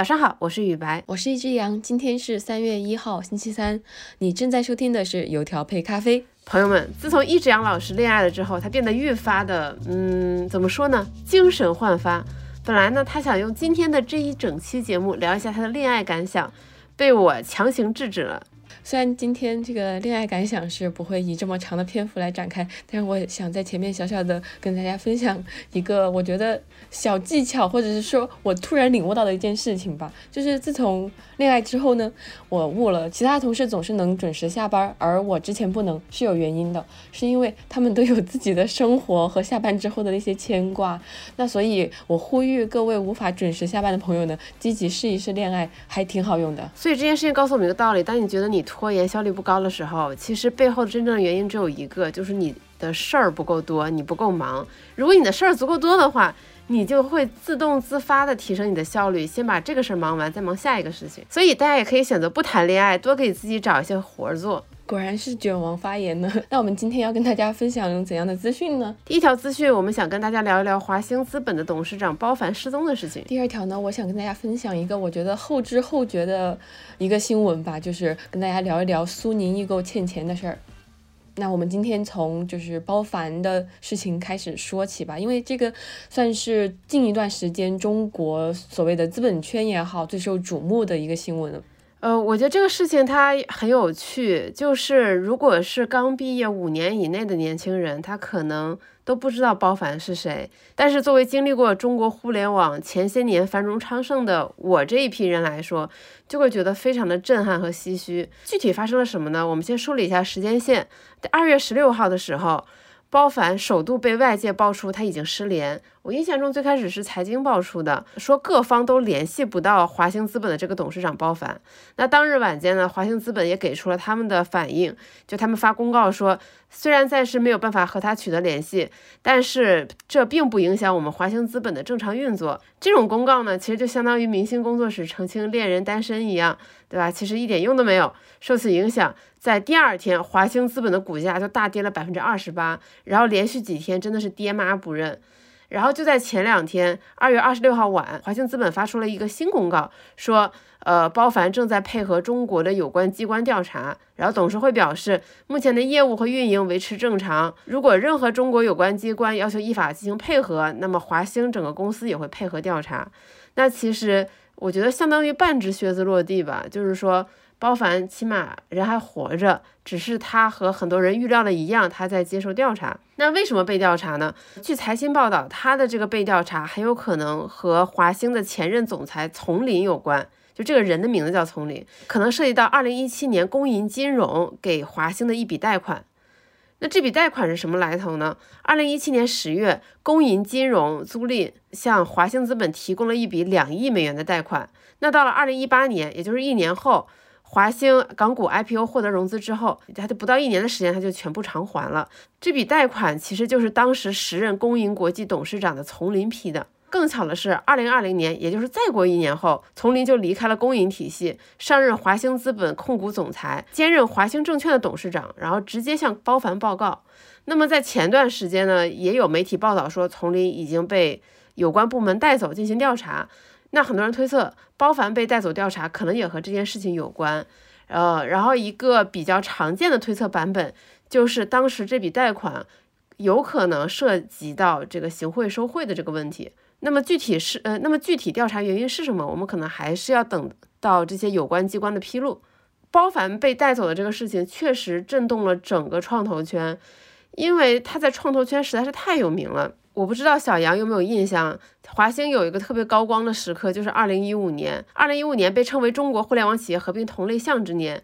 早上好，我是雨白，我是一只羊。今天是三月一号，星期三。你正在收听的是油条配咖啡。朋友们，自从一只羊老师恋爱了之后，他变得愈发的，嗯，怎么说呢？精神焕发。本来呢，他想用今天的这一整期节目聊一下他的恋爱感想，被我强行制止了。虽然今天这个恋爱感想是不会以这么长的篇幅来展开，但是我想在前面小小的跟大家分享一个我觉得小技巧，或者是说我突然领悟到的一件事情吧。就是自从恋爱之后呢，我悟了，其他同事总是能准时下班，而我之前不能是有原因的，是因为他们都有自己的生活和下班之后的那些牵挂。那所以，我呼吁各位无法准时下班的朋友呢，积极试一试恋爱，还挺好用的。所以这件事情告诉我们一个道理：当你觉得你拖延效率不高的时候，其实背后真正的原因只有一个，就是你的事儿不够多，你不够忙。如果你的事儿足够多的话，你就会自动自发的提升你的效率，先把这个事儿忙完，再忙下一个事情。所以大家也可以选择不谈恋爱，多给自己找一些活儿做。果然是卷王发言呢。那我们今天要跟大家分享怎样的资讯呢？第一条资讯，我们想跟大家聊一聊华兴资本的董事长包凡失踪的事情。第二条呢，我想跟大家分享一个我觉得后知后觉的一个新闻吧，就是跟大家聊一聊苏宁易购欠钱的事儿。那我们今天从就是包凡的事情开始说起吧，因为这个算是近一段时间中国所谓的资本圈也好最受瞩目的一个新闻了。呃，我觉得这个事情它很有趣，就是如果是刚毕业五年以内的年轻人，他可能都不知道包凡是谁。但是作为经历过中国互联网前些年繁荣昌盛的我这一批人来说，就会觉得非常的震撼和唏嘘。具体发生了什么呢？我们先梳理一下时间线。在二月十六号的时候。包凡首度被外界爆出他已经失联。我印象中最开始是财经爆出的，说各方都联系不到华兴资本的这个董事长包凡。那当日晚间呢，华兴资本也给出了他们的反应，就他们发公告说，虽然暂时没有办法和他取得联系，但是这并不影响我们华兴资本的正常运作。这种公告呢，其实就相当于明星工作室澄清恋人单身一样，对吧？其实一点用都没有。受此影响。在第二天，华兴资本的股价就大跌了百分之二十八，然后连续几天真的是爹妈不认。然后就在前两天，二月二十六号晚，华兴资本发出了一个新公告，说，呃，包凡正在配合中国的有关机关调查。然后董事会表示，目前的业务和运营维持正常。如果任何中国有关机关要求依法进行配合，那么华兴整个公司也会配合调查。那其实我觉得相当于半只靴子落地吧，就是说。包凡起码人还活着，只是他和很多人预料的一样，他在接受调查。那为什么被调查呢？据财新报道，他的这个被调查很有可能和华兴的前任总裁丛林有关。就这个人的名字叫丛林，可能涉及到2017年工银金融给华兴的一笔贷款。那这笔贷款是什么来头呢？2017年10月，工银金融租赁向华兴资本提供了一笔两亿美元的贷款。那到了2018年，也就是一年后。华兴港股 IPO 获得融资之后，它就不到一年的时间，它就全部偿还了。这笔贷款其实就是当时时任工银国际董事长的丛林批的。更巧的是，二零二零年，也就是再过一年后，丛林就离开了工银体系，上任华兴资本控股总裁，兼任华兴证券的董事长，然后直接向包凡报告。那么在前段时间呢，也有媒体报道说，丛林已经被有关部门带走进行调查。那很多人推测，包凡被带走调查，可能也和这件事情有关。呃，然后一个比较常见的推测版本，就是当时这笔贷款有可能涉及到这个行贿受贿的这个问题。那么具体是呃，那么具体调查原因是什么？我们可能还是要等到这些有关机关的披露。包凡被带走的这个事情，确实震动了整个创投圈，因为他在创投圈实在是太有名了。我不知道小杨有没有印象，华兴有一个特别高光的时刻，就是二零一五年。二零一五年被称为中国互联网企业合并同类项之年。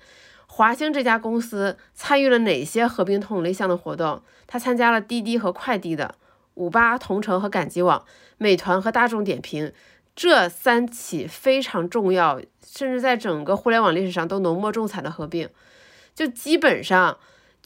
华兴这家公司参与了哪些合并同类项的活动？他参加了滴滴和快滴的、五八同城和赶集网、美团和大众点评这三起非常重要，甚至在整个互联网历史上都浓墨重彩的合并，就基本上。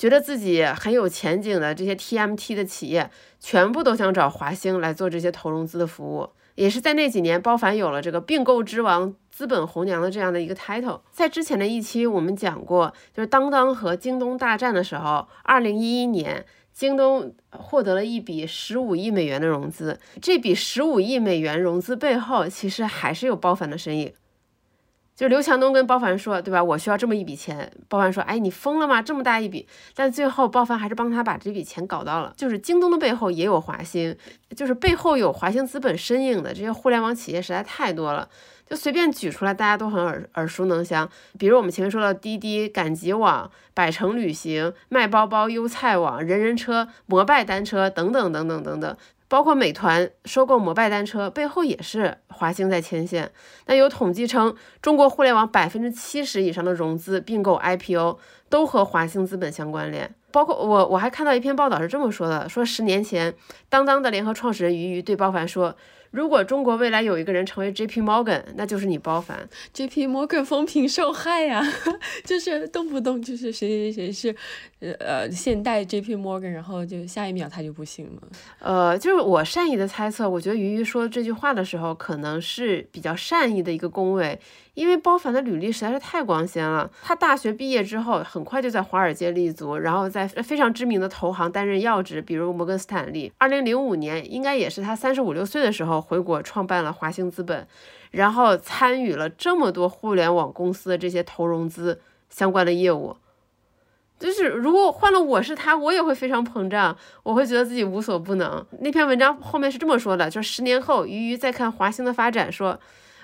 觉得自己很有前景的这些 TMT 的企业，全部都想找华兴来做这些投融资的服务。也是在那几年，包凡有了这个并购之王、资本红娘的这样的一个 title。在之前的一期我们讲过，就是当当和京东大战的时候，二零一一年京东获得了一笔十五亿美元的融资。这笔十五亿美元融资背后，其实还是有包凡的身影。就刘强东跟包凡说，对吧？我需要这么一笔钱。包凡说，哎，你疯了吗？这么大一笔。但最后包凡还是帮他把这笔钱搞到了。就是京东的背后也有华兴，就是背后有华兴资本身影的这些互联网企业实在太多了。就随便举出来，大家都很耳耳熟能详。比如我们前面说的滴滴、赶集网、百城旅行、卖包包、优菜网、人人车、摩拜单车等等等等等等。包括美团收购摩拜单车，背后也是华兴在牵线。那有统计称，中国互联网百分之七十以上的融资、并购、IPO 都和华兴资本相关联。包括我，我还看到一篇报道是这么说的：说十年前，当当的联合创始人俞渝对包凡说。如果中国未来有一个人成为 J.P. Morgan，那就是你包凡。J.P. Morgan 风评受害呀，就是动不动就是谁谁谁是，呃呃现代 J.P. Morgan，然后就下一秒他就不行了。呃，就是我善意的猜测，我觉得鱼鱼说这句话的时候，可能是比较善意的一个恭维。因为包凡的履历实在是太光鲜了，他大学毕业之后很快就在华尔街立足，然后在非常知名的投行担任要职，比如摩根斯坦利。二零零五年，应该也是他三十五六岁的时候回国创办了华兴资本，然后参与了这么多互联网公司的这些投融资相关的业务。就是如果换了我是他，我也会非常膨胀，我会觉得自己无所不能。那篇文章后面是这么说的，就是十年后，鱼鱼再看华兴的发展，说。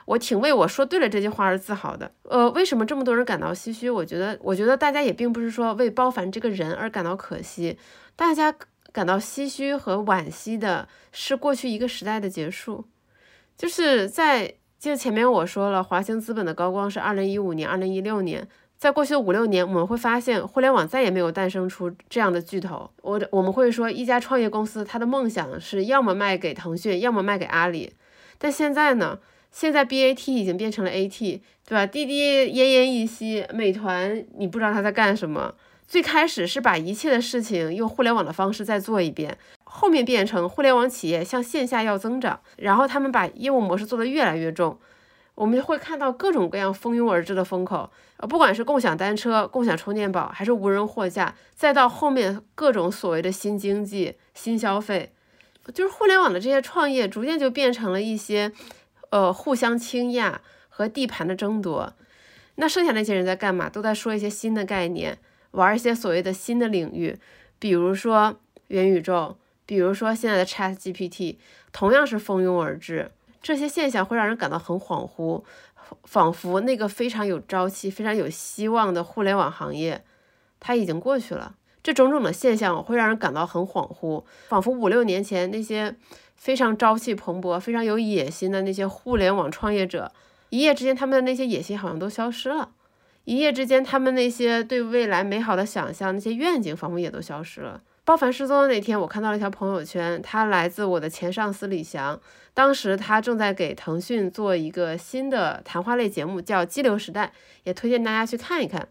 我挺为我说对了这句话而自豪的。呃，为什么这么多人感到唏嘘？我觉得，我觉得大家也并不是说为包凡这个人而感到可惜，大家感到唏嘘和惋惜的是过去一个时代的结束。就是在就前面我说了，华兴资本的高光是二零一五年、二零一六年，在过去的五六年，我们会发现互联网再也没有诞生出这样的巨头。我我们会说，一家创业公司它的梦想是要么卖给腾讯，要么卖给阿里，但现在呢？现在 B A T 已经变成了 A T，对吧？滴滴奄奄一息，美团你不知道他在干什么。最开始是把一切的事情用互联网的方式再做一遍，后面变成互联网企业向线下要增长，然后他们把业务模式做得越来越重。我们会看到各种各样蜂拥而至的风口，呃，不管是共享单车、共享充电宝，还是无人货架，再到后面各种所谓的新经济、新消费，就是互联网的这些创业，逐渐就变成了一些。呃，互相倾轧和地盘的争夺，那剩下那些人在干嘛？都在说一些新的概念，玩一些所谓的新的领域，比如说元宇宙，比如说现在的 Chat GPT，同样是蜂拥而至。这些现象会让人感到很恍惚，仿佛那个非常有朝气、非常有希望的互联网行业，它已经过去了。这种种的现象会让人感到很恍惚，仿佛五六年前那些。非常朝气蓬勃、非常有野心的那些互联网创业者，一夜之间，他们的那些野心好像都消失了；一夜之间，他们那些对未来美好的想象、那些愿景，仿佛也都消失了。包凡失踪的那天，我看到了一条朋友圈，他来自我的前上司李翔。当时他正在给腾讯做一个新的谈话类节目，叫《激流时代》，也推荐大家去看一看。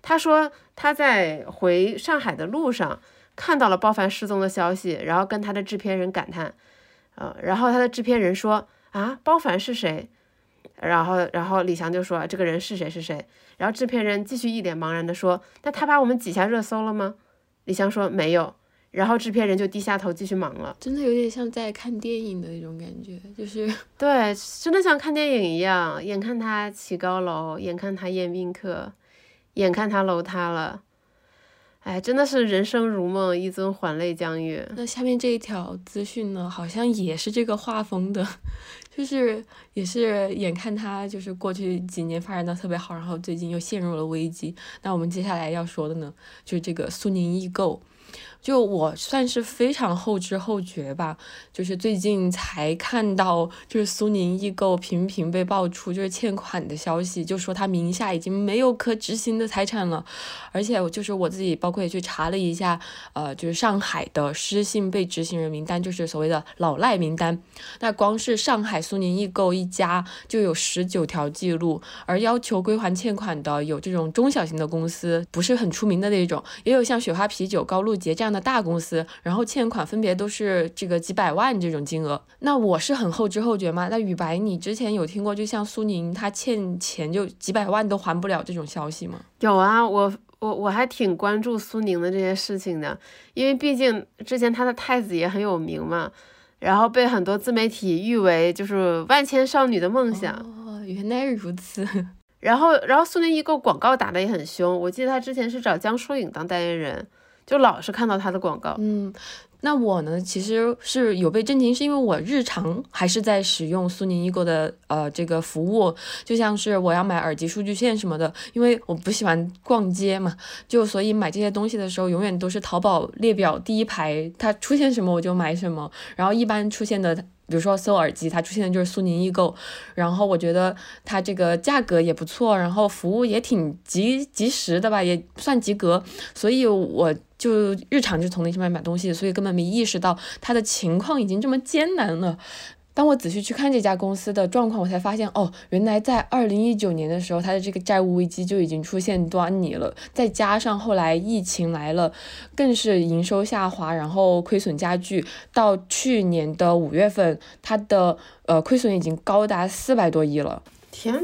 他说他在回上海的路上看到了包凡失踪的消息，然后跟他的制片人感叹。呃，然后他的制片人说啊，包凡是谁？然后，然后李翔就说这个人是谁是谁？然后制片人继续一脸茫然的说，那他把我们挤下热搜了吗？李翔说没有。然后制片人就低下头继续忙了。真的有点像在看电影的那种感觉，就是 对，真的像看电影一样，眼看他起高楼，眼看他宴宾客，眼看他楼塌了。哎，真的是人生如梦，一尊还酹江月。那下面这一条资讯呢，好像也是这个画风的，就是也是眼看他就是过去几年发展到特别好，然后最近又陷入了危机。那我们接下来要说的呢，就是这个苏宁易购。就我算是非常后知后觉吧，就是最近才看到，就是苏宁易购频频被爆出就是欠款的消息，就说他名下已经没有可执行的财产了，而且就是我自己包括也去查了一下，呃，就是上海的失信被执行人名单，就是所谓的老赖名单，那光是上海苏宁易购一家就有十九条记录，而要求归还欠款的有这种中小型的公司，不是很出名的那种，也有像雪花啤酒、高露洁这样。的大公司，然后欠款分别都是这个几百万这种金额。那我是很后知后觉吗？那雨白，你之前有听过就像苏宁他欠钱就几百万都还不了这种消息吗？有啊，我我我还挺关注苏宁的这些事情的，因为毕竟之前他的太子也很有名嘛，然后被很多自媒体誉为就是万千少女的梦想。哦，原来如此。然后，然后苏宁易购广告打得也很凶，我记得他之前是找江疏影当代言人，就老是看到他的广告。嗯。那我呢，其实是有被震惊，是因为我日常还是在使用苏宁易购的呃这个服务，就像是我要买耳机、数据线什么的，因为我不喜欢逛街嘛，就所以买这些东西的时候，永远都是淘宝列表第一排，它出现什么我就买什么，然后一般出现的。比如说搜耳机，它出现的就是苏宁易购，然后我觉得它这个价格也不错，然后服务也挺及及时的吧，也算及格，所以我就日常就从那上面买东西，所以根本没意识到他的情况已经这么艰难了。当我仔细去看这家公司的状况，我才发现，哦，原来在二零一九年的时候，它的这个债务危机就已经出现端倪了。再加上后来疫情来了，更是营收下滑，然后亏损加剧。到去年的五月份，它的呃亏损已经高达四百多亿了。天，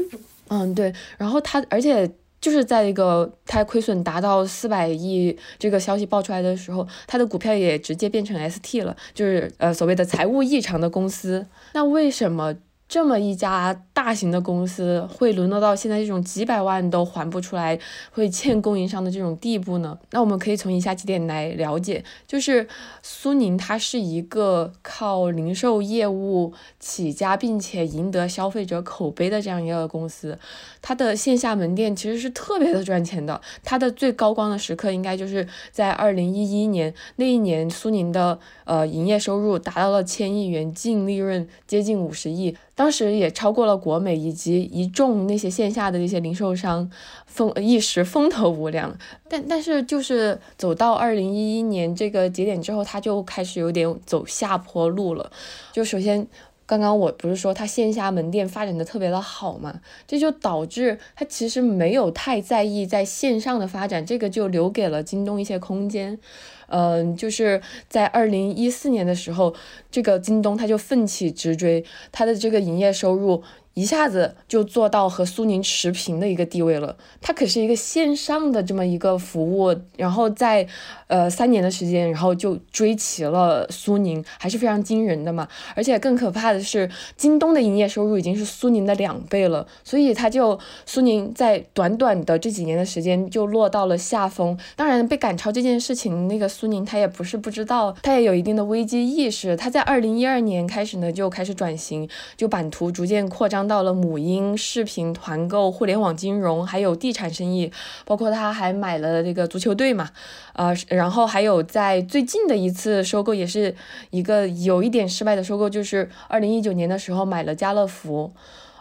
嗯，对。然后它，而且。就是在一个它亏损达到四百亿这个消息爆出来的时候，它的股票也直接变成 ST 了，就是呃所谓的财务异常的公司。那为什么？这么一家大型的公司会沦落到现在这种几百万都还不出来，会欠供应商的这种地步呢？那我们可以从以下几点来了解，就是苏宁它是一个靠零售业务起家，并且赢得消费者口碑的这样一个公司，它的线下门店其实是特别的赚钱的。它的最高光的时刻应该就是在二零一一年那一年，苏宁的呃营业收入达到了千亿元，净利润接近五十亿。当时也超过了国美以及一众那些线下的那些零售商，风一时风头无两。但但是就是走到二零一一年这个节点之后，它就开始有点走下坡路了。就首先，刚刚我不是说它线下门店发展的特别的好嘛，这就导致它其实没有太在意在线上的发展，这个就留给了京东一些空间。嗯，就是在二零一四年的时候，这个京东它就奋起直追，它的这个营业收入。一下子就做到和苏宁持平的一个地位了，它可是一个线上的这么一个服务，然后在呃三年的时间，然后就追齐了苏宁，还是非常惊人的嘛。而且更可怕的是，京东的营业收入已经是苏宁的两倍了，所以它就苏宁在短短的这几年的时间就落到了下风。当然，被赶超这件事情，那个苏宁他也不是不知道，他也有一定的危机意识。他在二零一二年开始呢就开始转型，就版图逐渐扩张。到了母婴、视频团购、互联网金融，还有地产生意，包括他还买了这个足球队嘛，呃，然后还有在最近的一次收购，也是一个有一点失败的收购，就是二零一九年的时候买了家乐福，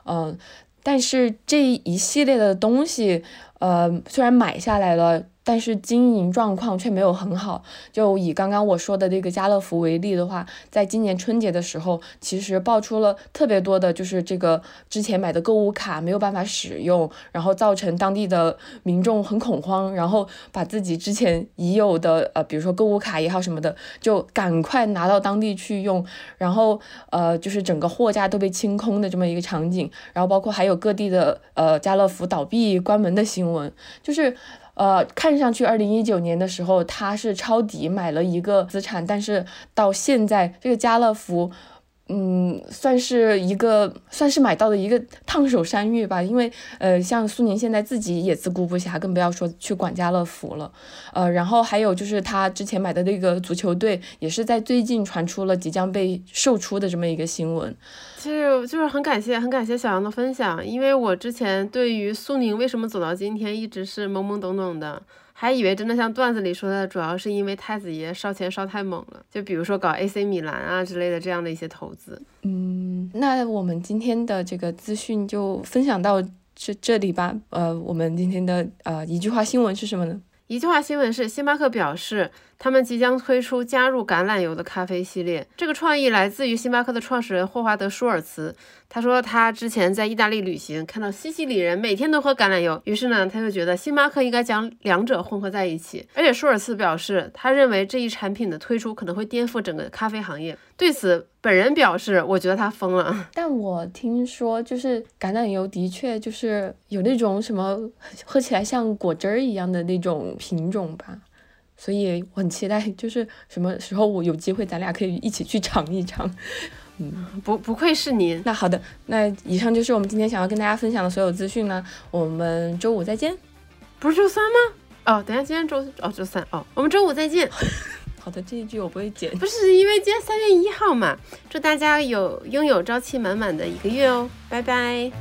嗯，但是这一系列的东西，呃，虽然买下来了。但是经营状况却没有很好。就以刚刚我说的这个家乐福为例的话，在今年春节的时候，其实爆出了特别多的，就是这个之前买的购物卡没有办法使用，然后造成当地的民众很恐慌，然后把自己之前已有的呃，比如说购物卡也好什么的，就赶快拿到当地去用，然后呃，就是整个货架都被清空的这么一个场景，然后包括还有各地的呃家乐福倒闭关门的新闻，就是。呃，看上去二零一九年的时候，他是抄底买了一个资产，但是到现在这个家乐福。嗯，算是一个，算是买到的一个烫手山芋吧。因为，呃，像苏宁现在自己也自顾不暇，更不要说去管家乐福了。呃，然后还有就是他之前买的那个足球队，也是在最近传出了即将被售出的这么一个新闻。其实就是很感谢，很感谢小杨的分享，因为我之前对于苏宁为什么走到今天一直是懵懵懂懂的。还以为真的像段子里说的，主要是因为太子爷烧钱烧太猛了，就比如说搞 AC 米兰啊之类的这样的一些投资。嗯，那我们今天的这个资讯就分享到这这里吧。呃，我们今天的呃一句话新闻是什么呢？一句话新闻是，星巴克表示。他们即将推出加入橄榄油的咖啡系列。这个创意来自于星巴克的创始人霍华德·舒尔茨。他说，他之前在意大利旅行，看到西西里人每天都喝橄榄油，于是呢，他就觉得星巴克应该将两者混合在一起。而且，舒尔茨表示，他认为这一产品的推出可能会颠覆整个咖啡行业。对此，本人表示，我觉得他疯了。但我听说，就是橄榄油的确就是有那种什么喝起来像果汁儿一样的那种品种吧，所以我很期待，就是什么时候我有机会，咱俩可以一起去尝一尝。嗯，不不愧是您。那好的，那以上就是我们今天想要跟大家分享的所有资讯呢。我们周五再见。不是周三吗？哦，等下，今天周哦周三哦，我们周五再见。好的，这一句我不会剪。不是因为今天三月一号嘛？祝大家有拥有朝气满满的一个月哦，拜拜。